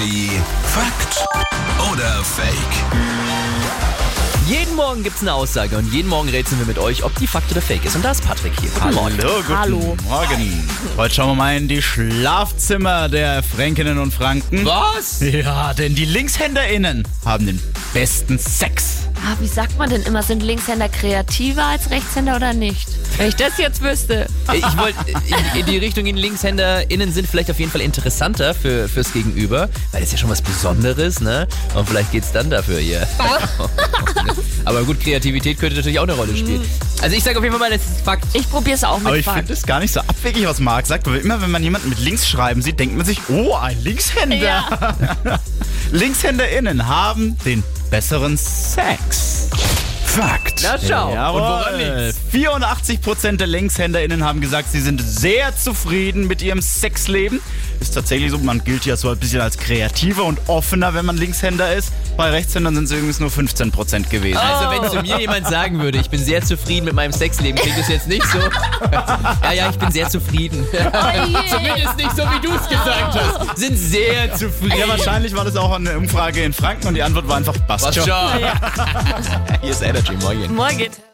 Energy Fakt oder Fake? Jeden Morgen gibt's eine Aussage und jeden Morgen rätseln wir mit euch, ob die Fakt oder Fake ist. Und da ist Patrick hier. Guten Morgen. Hallo, guten Hallo. Morgen. Heute schauen wir mal in die Schlafzimmer der Fränkinnen und Franken. Was? Ja, denn die LinkshänderInnen haben den besten Sex. Ah, wie sagt man denn immer, sind Linkshänder kreativer als Rechtshänder oder nicht? Wenn ich das jetzt wüsste. Ich wollte in, in die Richtung gehen, LinkshänderInnen sind vielleicht auf jeden Fall interessanter für, fürs Gegenüber, weil das ist ja schon was Besonderes, ne? Und vielleicht geht's dann dafür hier. Aber gut, Kreativität könnte natürlich auch eine Rolle spielen. Also ich sage auf jeden Fall mal, das ist Fakt. Ich probier's auch Aber mit ich Fakt. finde es gar nicht so abwegig, was Marc sagt, weil immer wenn man jemanden mit links schreiben sieht, denkt man sich, oh, ein Linkshänder. Ja. LinkshänderInnen haben den besseren Sex. Fakt. Na schau. Und woran liegt's? 84% der LinkshänderInnen haben gesagt, sie sind sehr zufrieden mit ihrem Sexleben. Ist tatsächlich so, man gilt ja so ein bisschen als kreativer und offener, wenn man Linkshänder ist. Bei Rechtshändern sind es übrigens nur 15% gewesen. Also wenn zu mir jemand sagen würde, ich bin sehr zufrieden mit meinem Sexleben, klingt das jetzt nicht so. Ja, ja, ich bin sehr zufrieden. Zumindest nicht so, wie du es gesagt hast. Sind sehr zufrieden. Ja, wahrscheinlich war das auch eine Umfrage in Franken und die Antwort war einfach schon. schon? Hier ist Energy. Morgen.